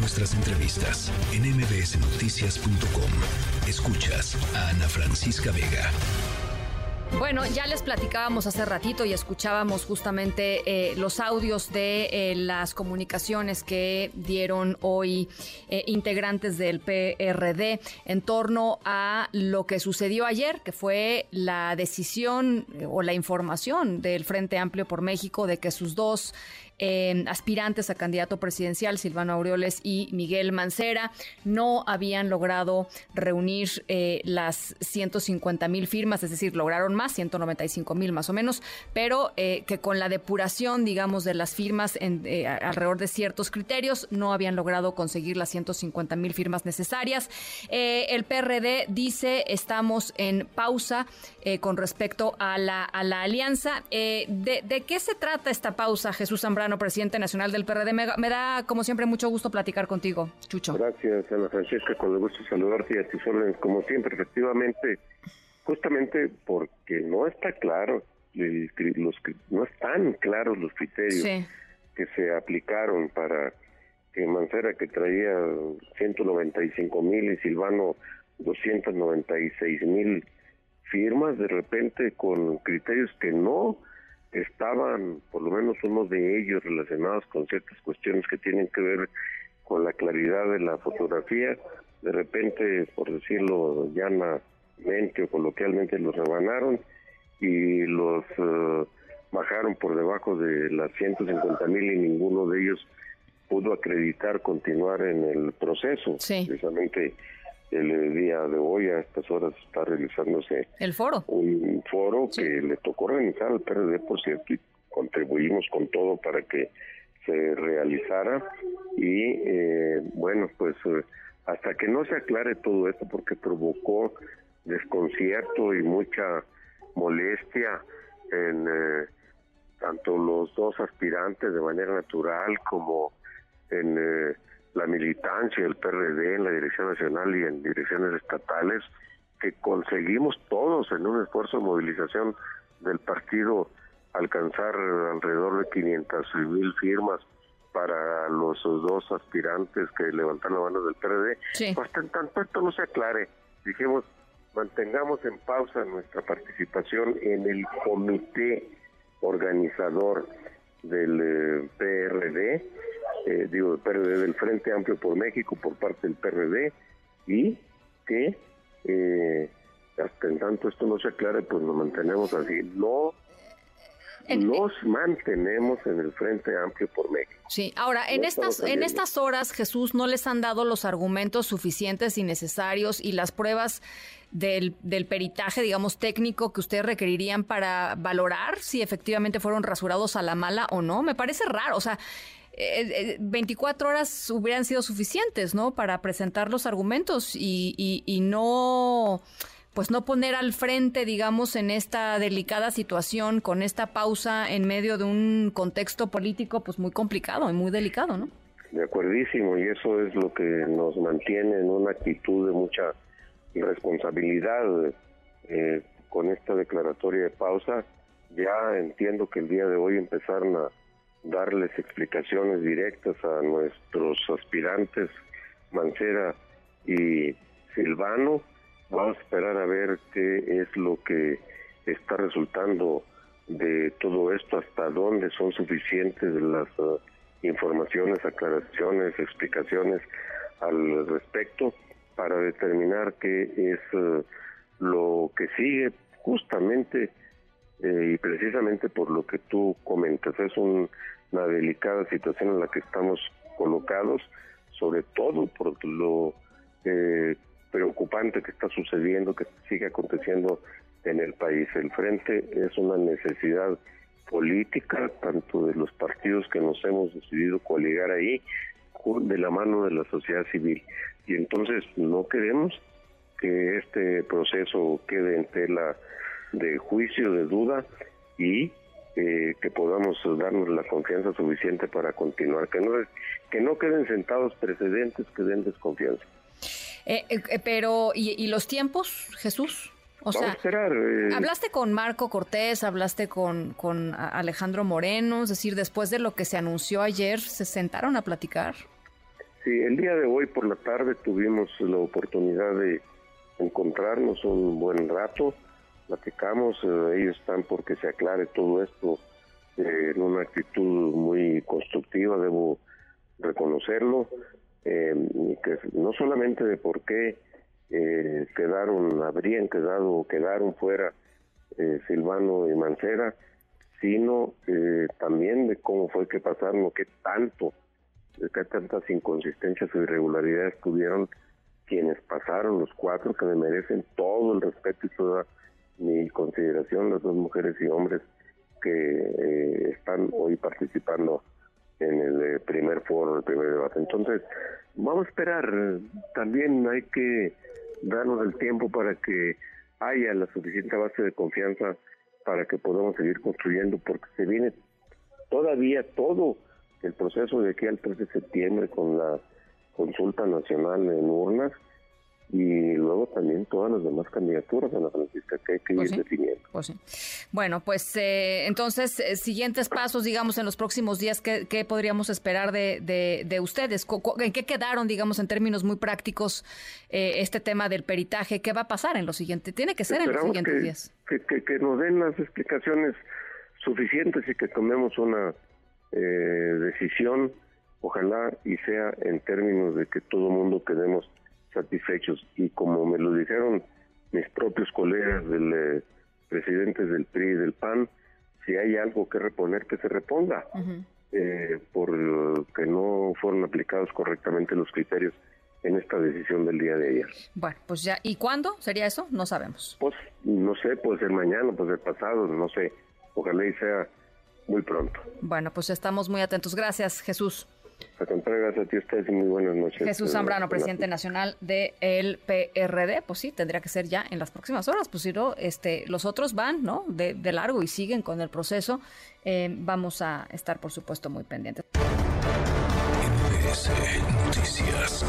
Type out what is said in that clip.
nuestras entrevistas en mbsnoticias.com. Escuchas a Ana Francisca Vega. Bueno, ya les platicábamos hace ratito y escuchábamos justamente eh, los audios de eh, las comunicaciones que dieron hoy eh, integrantes del PRD en torno a lo que sucedió ayer, que fue la decisión o la información del Frente Amplio por México de que sus dos aspirantes a candidato presidencial, Silvano Aureoles y Miguel Mancera, no habían logrado reunir eh, las 150 mil firmas, es decir, lograron más, 195 mil más o menos, pero eh, que con la depuración, digamos, de las firmas eh, alrededor de ciertos criterios, no habían logrado conseguir las 150 mil firmas necesarias. el PRD dice, estamos en pausa con respecto a la, a la alianza. De, ¿De qué se trata esta pausa, Jesús Zambrano? Presidente nacional del PRD. Me, da, como siempre, mucho gusto platicar contigo, Chucho. Gracias, Ana Francesca, con el gusto saludarte y a tus órdenes, como siempre, efectivamente, justamente porque no está claro, los, no están claros los criterios que se aplicaron para que Mancera, que traía 195 mil y Silvano 296 mil firmas, de repente con criterios que no estaban, por lo menos uno de ellos, relacionados con ciertas cuestiones que tienen que ver con la claridad de la fotografía, de repente, por decirlo llanamente o coloquialmente, los rebanaron y los eh, bajaron por debajo de las 150 mil y ninguno de ellos pudo acreditar continuar en el proceso. Precisamente el día de hoy a estas horas está realizándose el foro un foro que le tocó organizar al PRD por cierto y contribuimos con todo para que se realizara. Y eh, bueno pues eh, hasta que no se aclare todo esto porque provocó desconcierto y mucha molestia en eh, tanto los dos aspirantes de manera natural como en la militancia del PRD en la dirección nacional y en direcciones estatales, que conseguimos todos en un esfuerzo de movilización del partido alcanzar alrededor de 500 mil firmas para los dos aspirantes que levantaron la mano del PRD. Pues en tanto esto no se aclare, dijimos, mantengamos en pausa nuestra participación en el comité organizador del eh, PRD eh, digo, el PRD del Frente Amplio por México por parte del PRD y que eh, hasta en tanto esto no se aclare, pues nos mantenemos así. No nos mantenemos en el Frente Amplio por México. Sí, ahora, en estas, en estas horas, Jesús, ¿no les han dado los argumentos suficientes y necesarios y las pruebas del, del peritaje, digamos, técnico que ustedes requerirían para valorar si efectivamente fueron rasurados a la mala o no? Me parece raro, o sea, 24 eh, eh, horas hubieran sido suficientes, ¿no? Para presentar los argumentos y, y, no pues no poner al frente, digamos, en esta delicada situación, con esta pausa en medio de un contexto político, pues muy complicado y muy delicado, ¿no? De acuerdísimo, y eso es lo que nos mantiene en una actitud de mucha responsabilidad eh, con esta declaratoria de pausa. Ya entiendo que el día de hoy empezaron a darles explicaciones directas a nuestros aspirantes Mancera y Silvano. Vamos a esperar a ver qué es lo que está resultando de todo esto, hasta dónde son suficientes las uh, informaciones, aclaraciones, explicaciones al respecto para determinar qué es uh, lo que sigue justamente eh, y precisamente por lo que tú comentas, es una delicada situación en la que estamos colocados, sobre todo por lo eh, preocupante que está sucediendo, que sigue aconteciendo en el país. El frente es una necesidad política, tanto de los partidos que nos hemos decidido coligar ahí, de la mano de la sociedad civil. Y entonces no queremos que este proceso quede en tela de juicio, de duda y eh, que podamos darnos la confianza suficiente para continuar, que no, que no queden sentados precedentes que den desconfianza. Eh, eh, pero, ¿y, los tiempos, Jesús? O sea, hablaste con Marco Cortés, hablaste con, con Alejandro Moreno, es decir, después de lo que se anunció ayer, ¿se sentaron a platicar? Sí, el día de hoy por la tarde tuvimos la oportunidad de encontrarnos un buen rato, platicamos, eh, ellos están porque se aclare todo esto eh, en una actitud muy constructiva, debo reconocerlo, eh, que no solamente de por qué eh, quedaron, habrían quedado o quedaron fuera Silvano y Mancera, sino también de cómo fue que pasaron, qué tanto que tantas inconsistencias o irregularidades tuvieron quienes pasaron, los cuatro que me merecen todo el respeto y toda mi consideración, las dos mujeres y hombres que eh, están hoy participando en el eh, primer foro, el primer debate. Entonces, vamos a esperar, también hay que darnos el tiempo para que haya la suficiente base de confianza para que podamos seguir construyendo, porque se viene todavía todo el proceso de aquí al 3 de septiembre con la consulta nacional en urnas y luego también todas las demás candidaturas, Ana Francisca, que hay que pues ir definiendo. Pues bueno, pues eh, entonces, eh, siguientes pasos, digamos, en los próximos días, ¿qué, podríamos esperar de, de, ustedes? ¿En qué quedaron, digamos, en términos muy prácticos, eh, este tema del peritaje? ¿Qué va a pasar en los siguientes? Tiene que ser en los siguientes días. Que, que nos den las explicaciones suficientes y que tomemos una eh, decisión, ojalá y sea en términos de que todo mundo quedemos satisfechos. Y como me lo dijeron mis propios colegas del eh, presidentes del PRI y del PAN, si hay algo que reponer, que se reponga, eh, por que no fueron aplicados correctamente los criterios en esta decisión del día de ayer. Bueno, pues ya, ¿y cuándo sería eso? No sabemos. Pues no sé, puede ser mañana, puede ser pasado, no sé. Ojalá y sea muy pronto. Bueno, pues estamos muy atentos. Gracias, Jesús. Gracias a ti ustedes y muy buenas noches. Jesús Zambrano, presidente nacional del PRD, pues sí, tendría que ser ya en las próximas horas, pues si no, este, los otros van, ¿no? De, largo y siguen con el proceso. Eh, vamos a estar, por supuesto, muy pendientes. Noticias.